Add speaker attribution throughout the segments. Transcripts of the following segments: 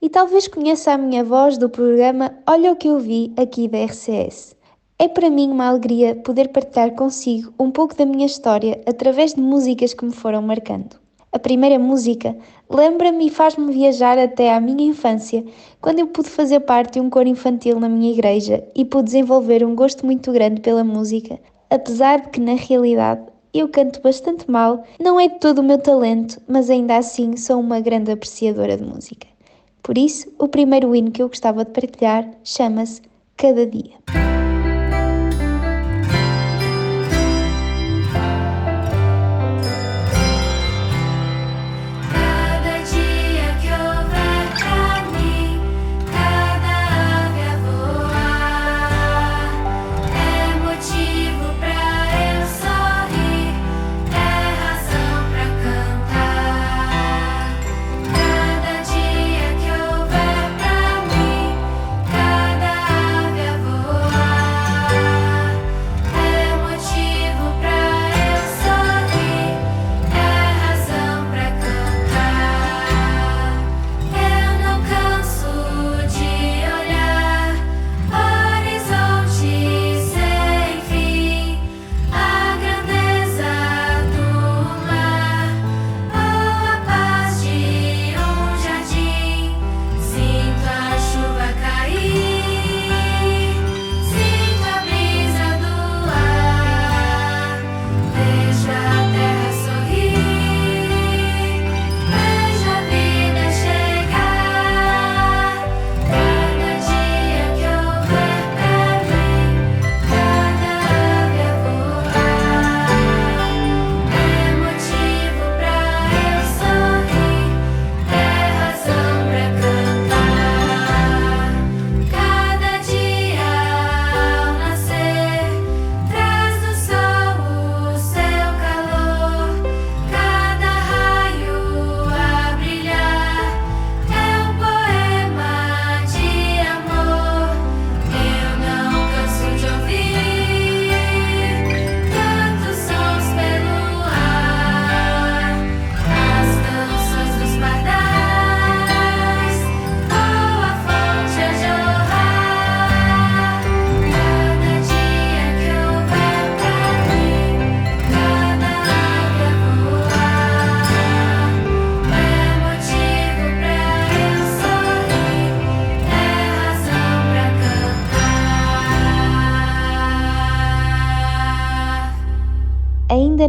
Speaker 1: e talvez conheça a minha voz do programa Olha o que eu vi aqui da RCS. É para mim uma alegria poder partilhar consigo um pouco da minha história através de músicas que me foram marcando. A primeira música lembra-me e faz-me viajar até à minha infância, quando eu pude fazer parte de um coro infantil na minha igreja e pude desenvolver um gosto muito grande pela música, apesar de que na realidade eu canto bastante mal, não é de todo o meu talento, mas ainda assim sou uma grande apreciadora de música. Por isso, o primeiro hino que eu gostava de partilhar chama-se Cada Dia.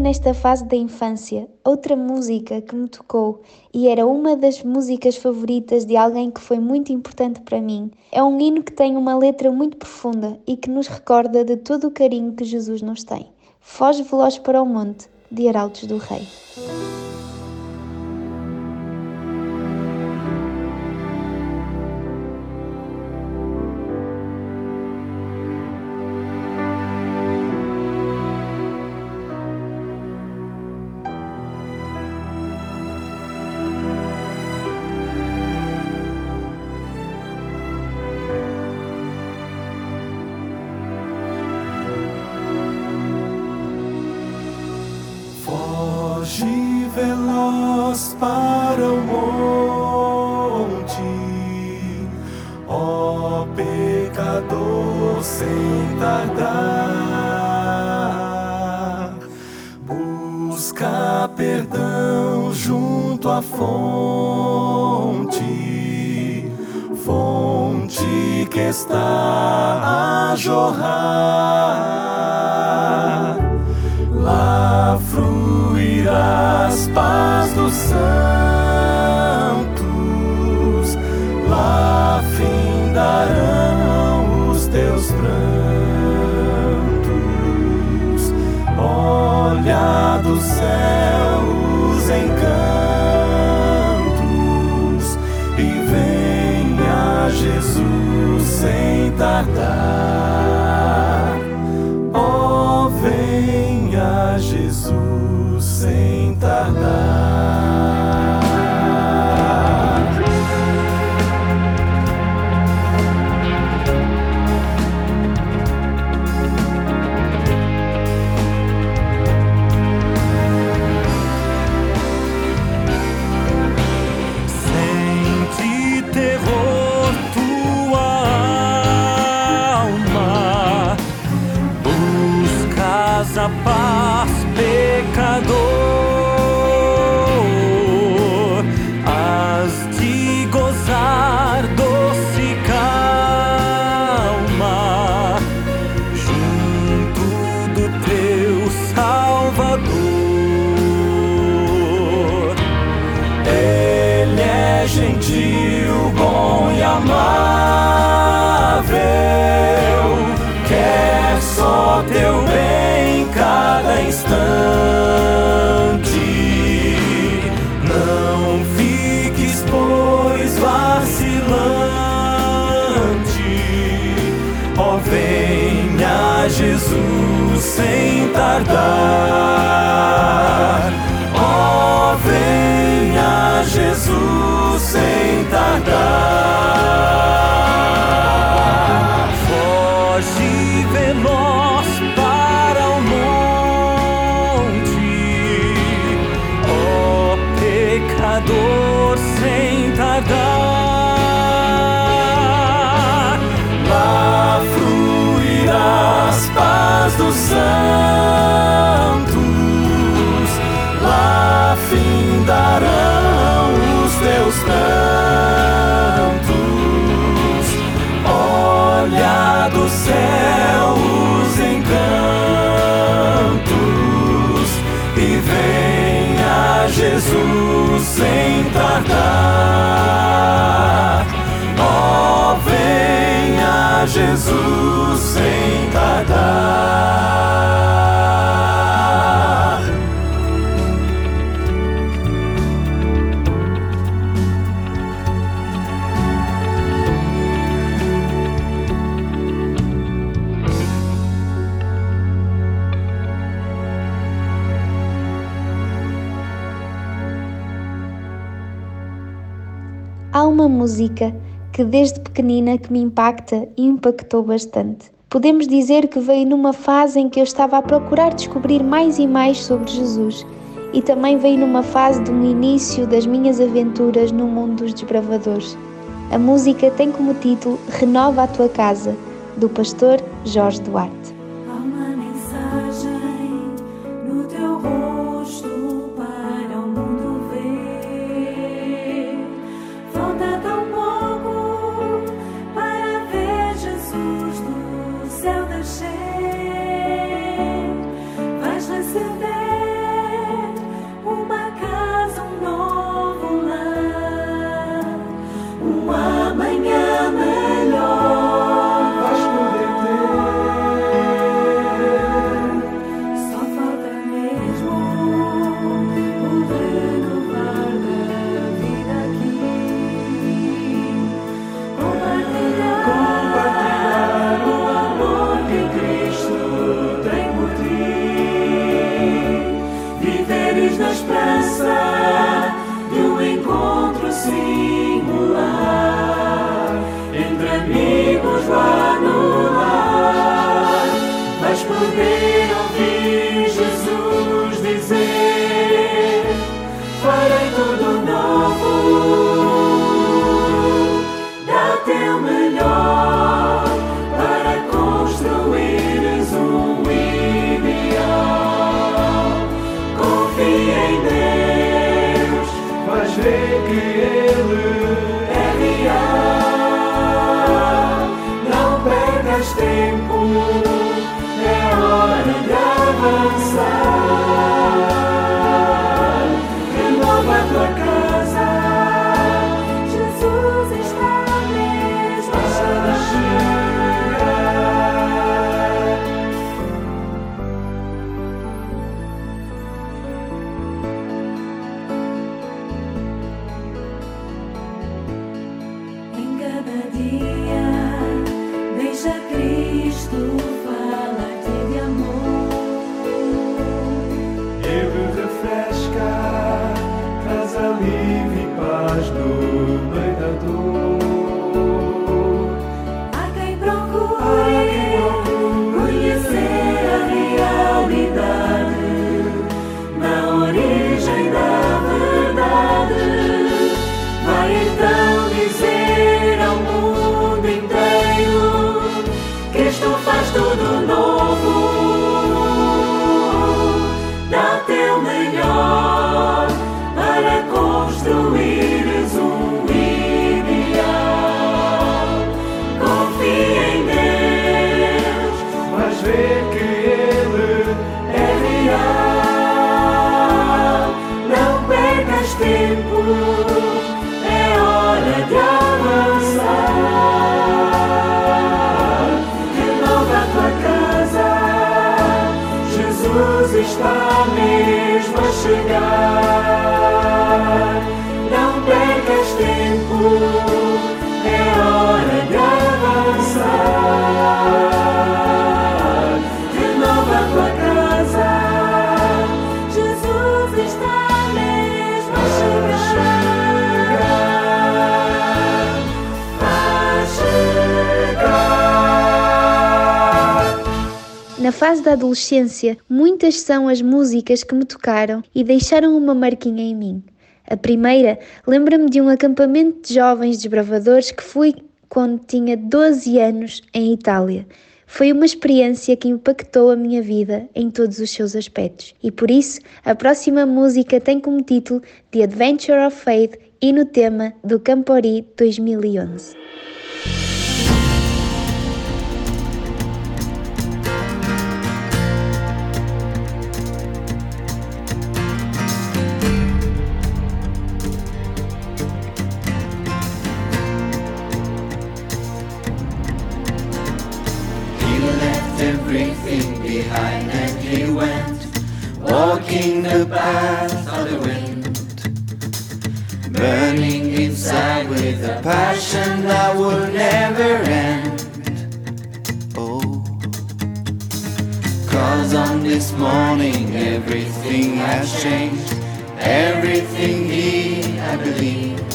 Speaker 1: Nesta fase da infância, outra música que me tocou e era uma das músicas favoritas de alguém que foi muito importante para mim é um hino que tem uma letra muito profunda e que nos recorda de todo o carinho que Jesus nos tem. Foge veloz para o monte, de Arautos do Rei.
Speaker 2: Prantos. Olha do céu sentar cantos, olha do céu os encantos e venha Jesus sem tardar. Oh, venha Jesus sem tardar.
Speaker 3: que desde pequenina que me impacta e impactou bastante. Podemos dizer que veio numa fase em que eu estava a procurar descobrir mais e mais sobre Jesus e também veio numa fase de um início das minhas aventuras no mundo dos desbravadores. A música tem como título Renova a tua casa, do pastor Jorge Duarte.
Speaker 4: Same. Fase da adolescência, muitas são as músicas que me tocaram e deixaram uma marquinha em mim. A primeira lembra-me de um acampamento de jovens desbravadores que fui quando tinha 12 anos em Itália. Foi uma experiência que impactou a minha vida em todos os seus aspectos. E por isso, a próxima música tem como título The Adventure of Faith e no tema do Campori 2011.
Speaker 5: The path of the wind burning inside with a passion that will never end oh cause on this morning everything has changed everything he had believed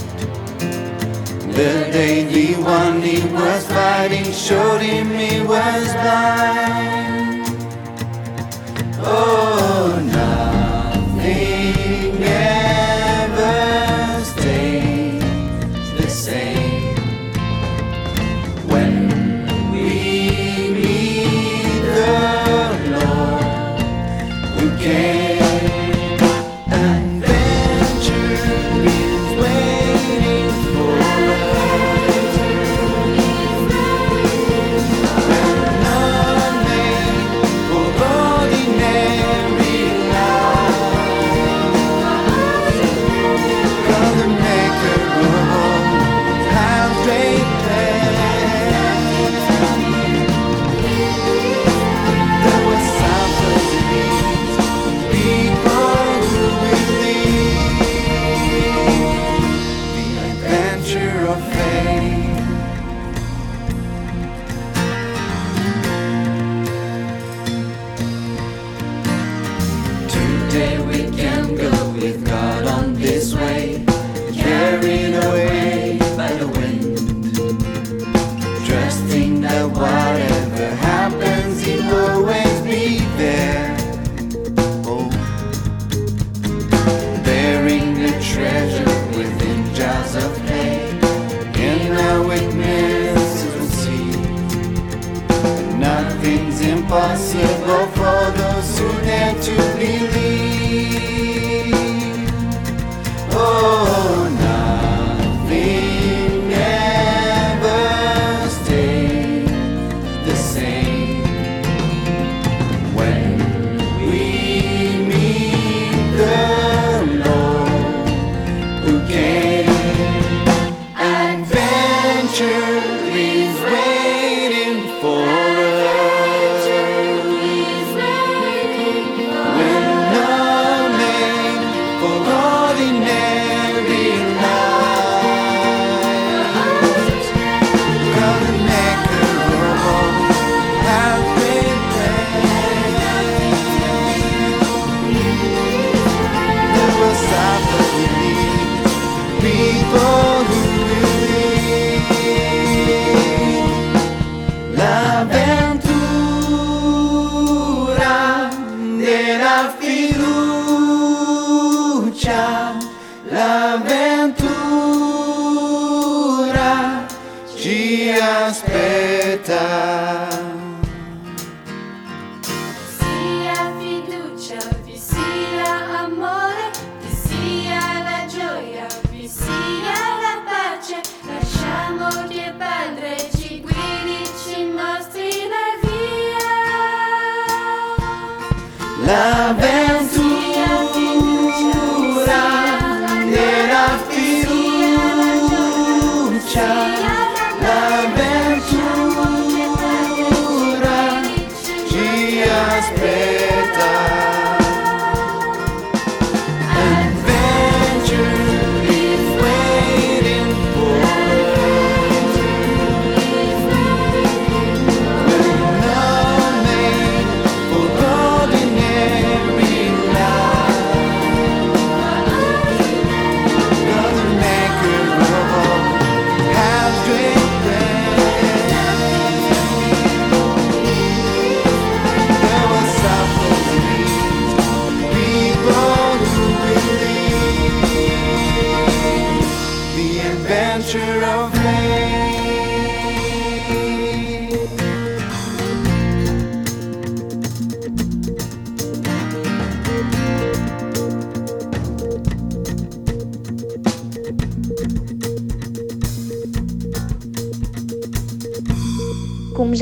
Speaker 5: the day the one he was fighting showed him he was blind. Oh, nothing Nothing's impossible for those who dare to believe. Aspetta.
Speaker 1: sia fiducia, vi sia amore, vi sia la gioia, vi sia la pace. Lasciamo che Padre ci guidi, ci mostri la via.
Speaker 5: L'avventura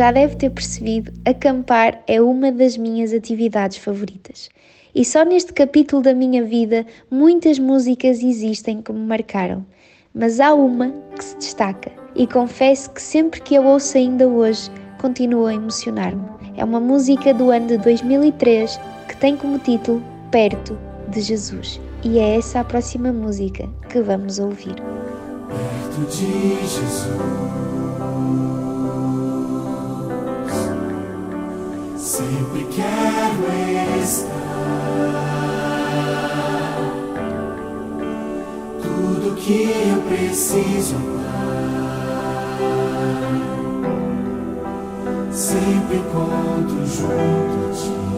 Speaker 4: já deve ter percebido, acampar é uma das minhas atividades favoritas. E só neste capítulo da minha vida muitas músicas existem que me marcaram, mas há uma que se destaca e confesso que sempre que a ouço ainda hoje continua a emocionar-me. É uma música do ano de 2003 que tem como título Perto de Jesus. E é essa a próxima música que vamos ouvir.
Speaker 5: Perto de Jesus, sempre quero estar. Tudo que eu preciso, sempre encontro junto a ti.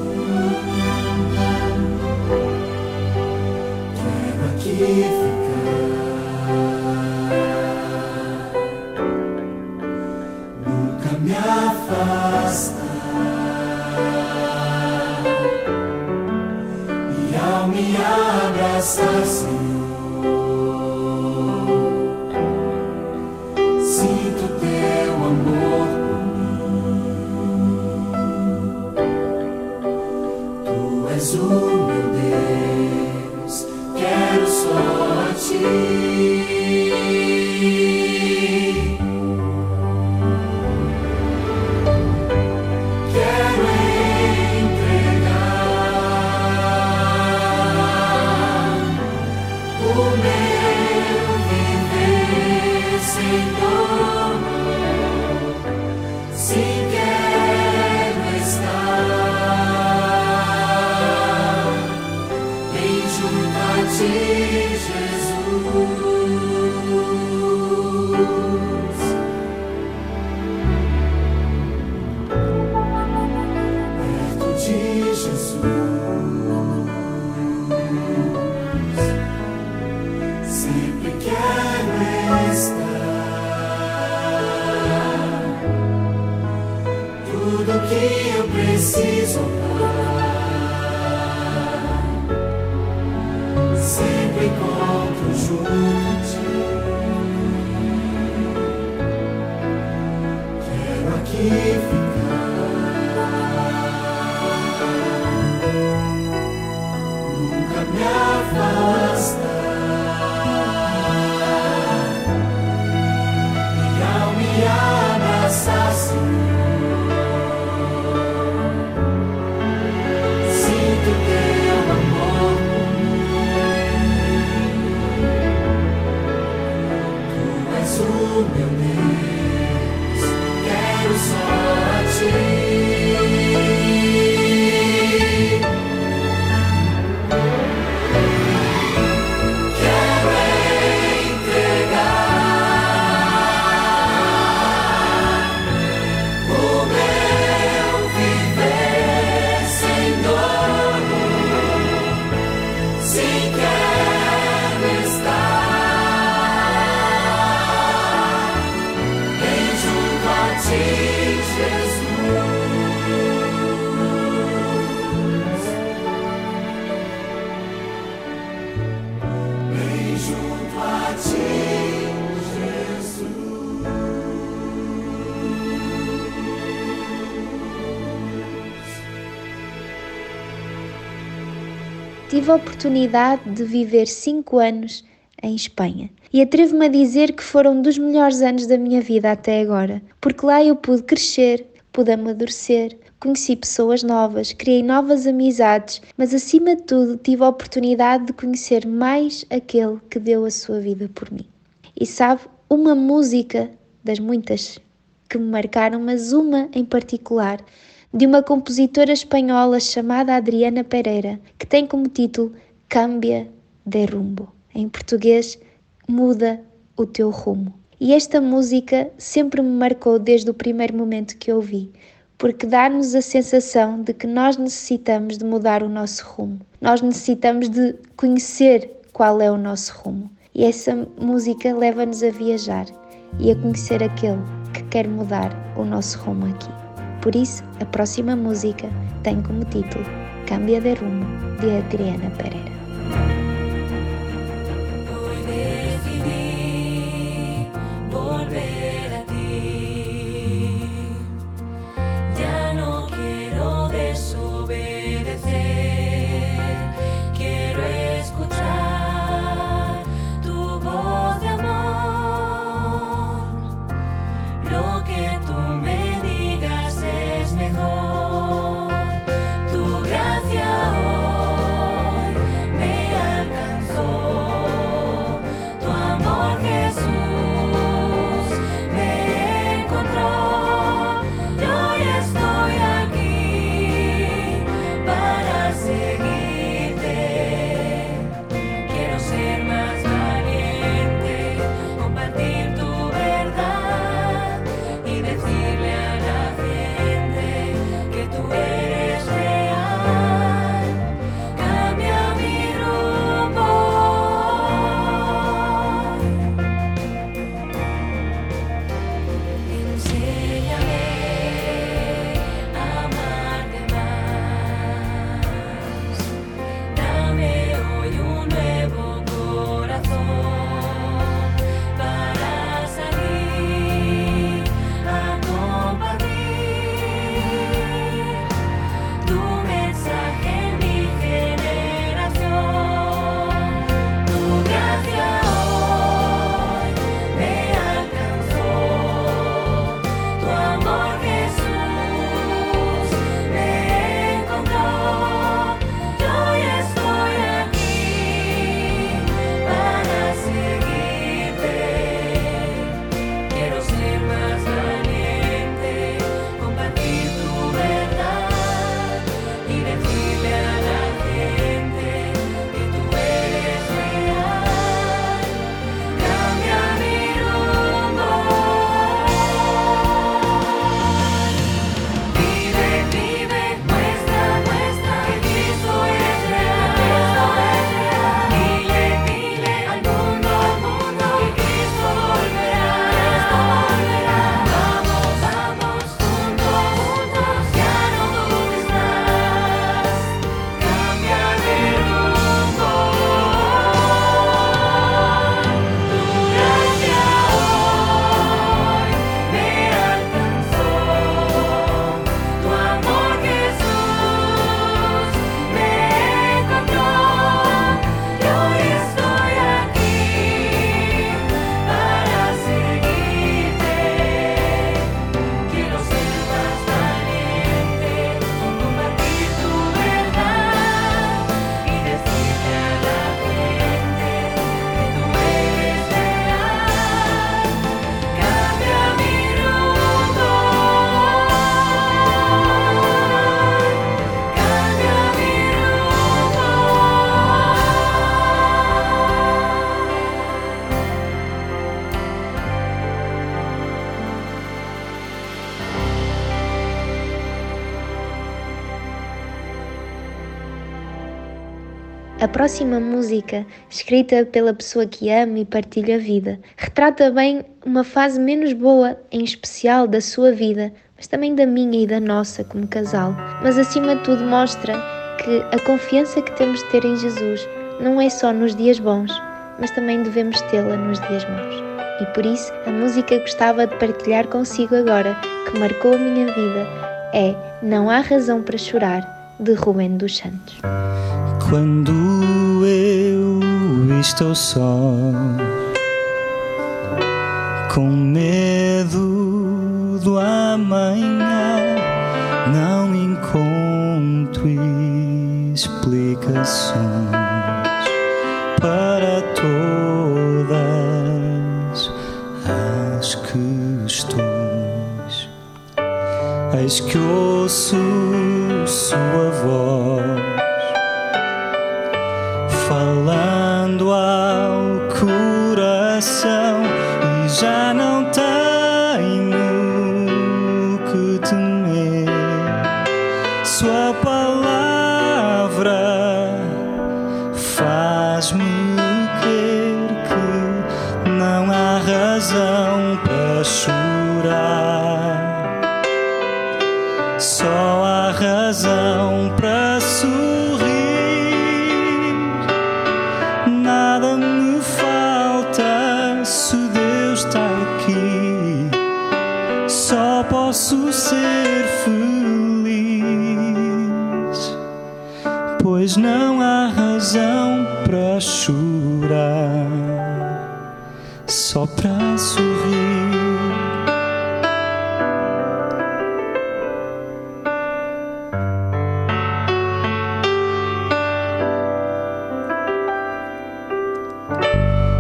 Speaker 4: Oportunidade de viver cinco anos em Espanha e atrevo-me a dizer que foram dos melhores anos da minha vida até agora, porque lá eu pude crescer, pude amadurecer, conheci pessoas novas, criei novas amizades, mas acima de tudo tive a oportunidade de conhecer mais aquele que deu a sua vida por mim. E sabe, uma música das muitas que me marcaram, mas uma em particular, de uma compositora espanhola chamada Adriana Pereira, que tem como título Cambia de Rumbo. Em português, Muda o teu rumo. E esta música sempre me marcou desde o primeiro momento que ouvi, porque dá-nos a sensação de que nós necessitamos de mudar o nosso rumo. Nós necessitamos de conhecer qual é o nosso rumo. E essa música leva-nos a viajar e a conhecer aquele que quer mudar o nosso rumo aqui. Por isso, a próxima música tem como título Cambia de Rumo, de Adriana Pereira. Próxima música, escrita pela pessoa que ama e partilha a vida, retrata bem uma fase menos boa, em especial da sua vida, mas também da minha e da nossa como casal. Mas acima de tudo mostra que a confiança que temos de ter em Jesus não é só nos dias bons, mas também devemos tê-la nos dias maus. E por isso, a música que gostava de partilhar consigo agora, que marcou a minha vida, é Não Há Razão para Chorar, de Rubem dos Santos.
Speaker 6: Quando eu estou só, com medo do amanhã, não encontro explicações para todas as questões. Eis que ouço sua voz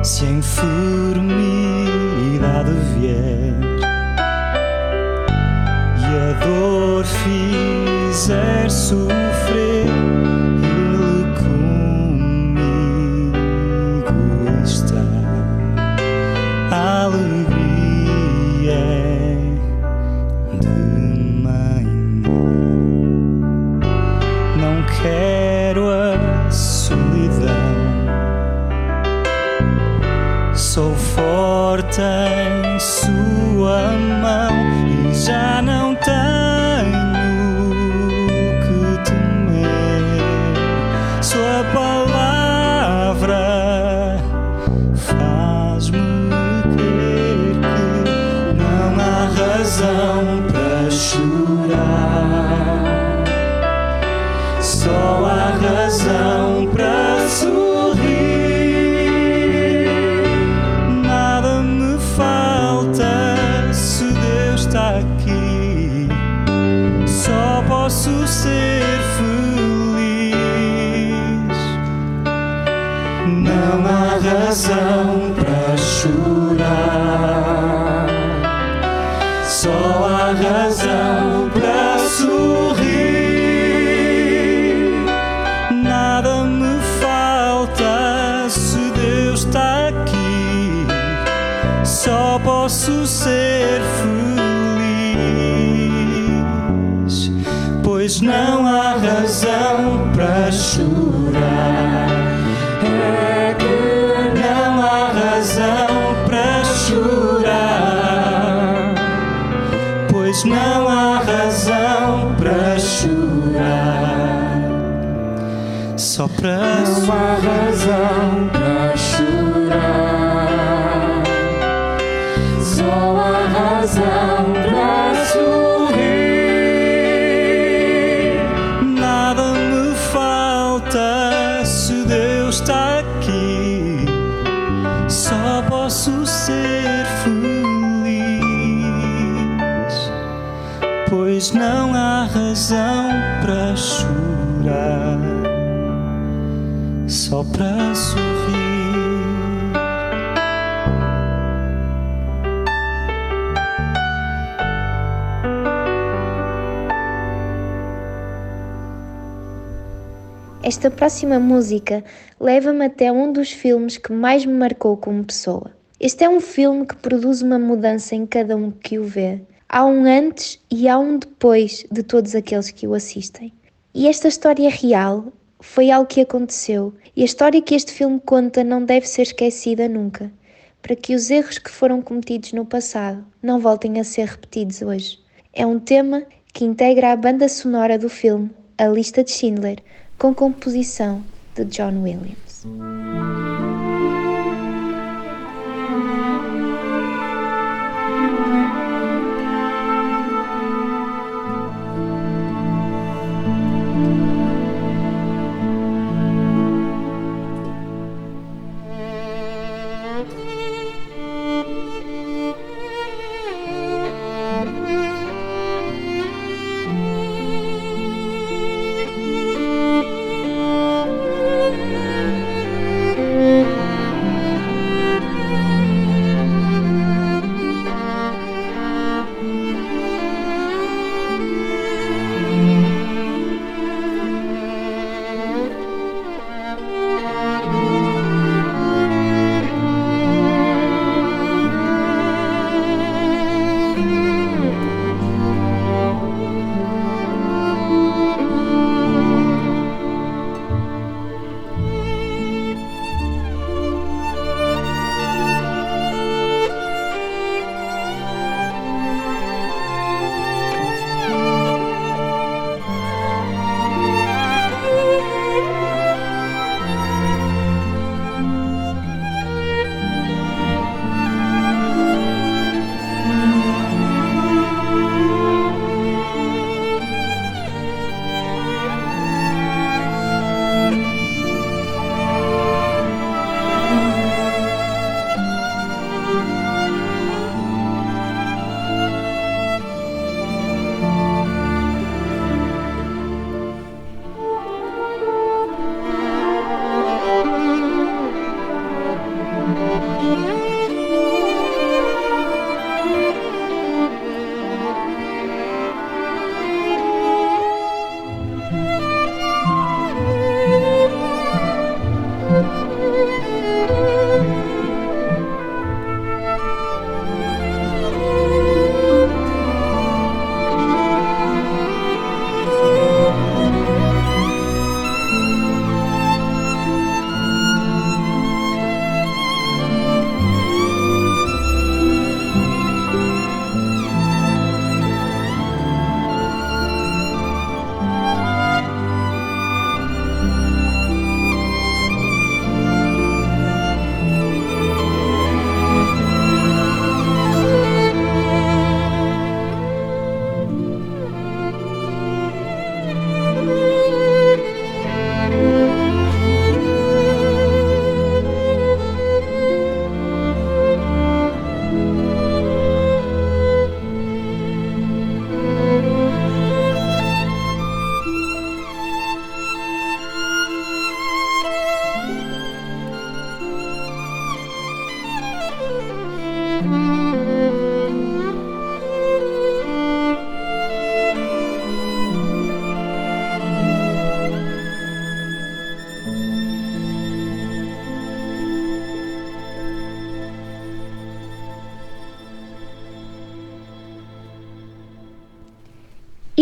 Speaker 6: Se a enfermidade vier e a dor fizer sofrer, posso ser feliz. Não há razão Não há razão para chorar. Só
Speaker 2: há razão para sorrir.
Speaker 6: Nada me falta se Deus está aqui. Só posso ser feliz, pois não há razão para chorar, só para sorrir.
Speaker 4: Esta próxima música leva-me até um dos filmes que mais me marcou como pessoa. Este é um filme que produz uma mudança em cada um que o vê. Há um antes e há um depois de todos aqueles que o assistem. E esta história real foi algo que aconteceu e a história que este filme conta não deve ser esquecida nunca, para que os erros que foram cometidos no passado não voltem a ser repetidos hoje. É um tema que integra a banda sonora do filme A Lista de Schindler, com composição de John Williams.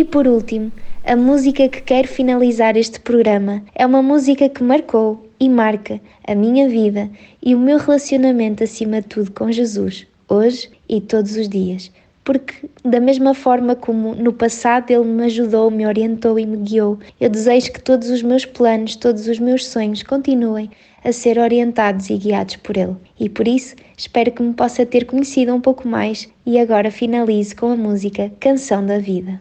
Speaker 4: E por último, a música que quero finalizar este programa é uma música que marcou e marca a minha vida e o meu relacionamento acima de tudo com Jesus, hoje e todos os dias. Porque, da mesma forma como no passado Ele me ajudou, me orientou e me guiou, eu desejo que todos os meus planos, todos os meus sonhos continuem a ser orientados e guiados por Ele. E por isso, espero que me possa ter conhecido um pouco mais e agora finalizo com a música Canção da
Speaker 7: Vida.